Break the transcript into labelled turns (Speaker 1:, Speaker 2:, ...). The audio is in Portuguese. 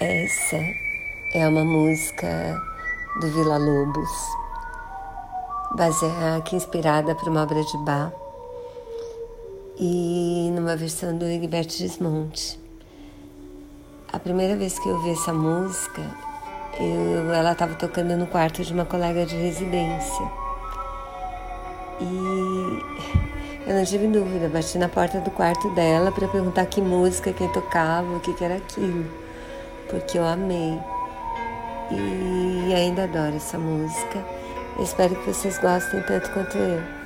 Speaker 1: Essa é uma música do Vila Lobos, baseada, inspirada por uma obra de Bach e numa versão do Egberto Gismonte. A primeira vez que eu ouvi essa música, eu, ela estava tocando no quarto de uma colega de residência. E eu não tive dúvida, bati na porta do quarto dela para perguntar que música, quem tocava, o que, que era aquilo, porque eu amei. E ainda adoro essa música. espero que vocês gostem tanto quanto eu.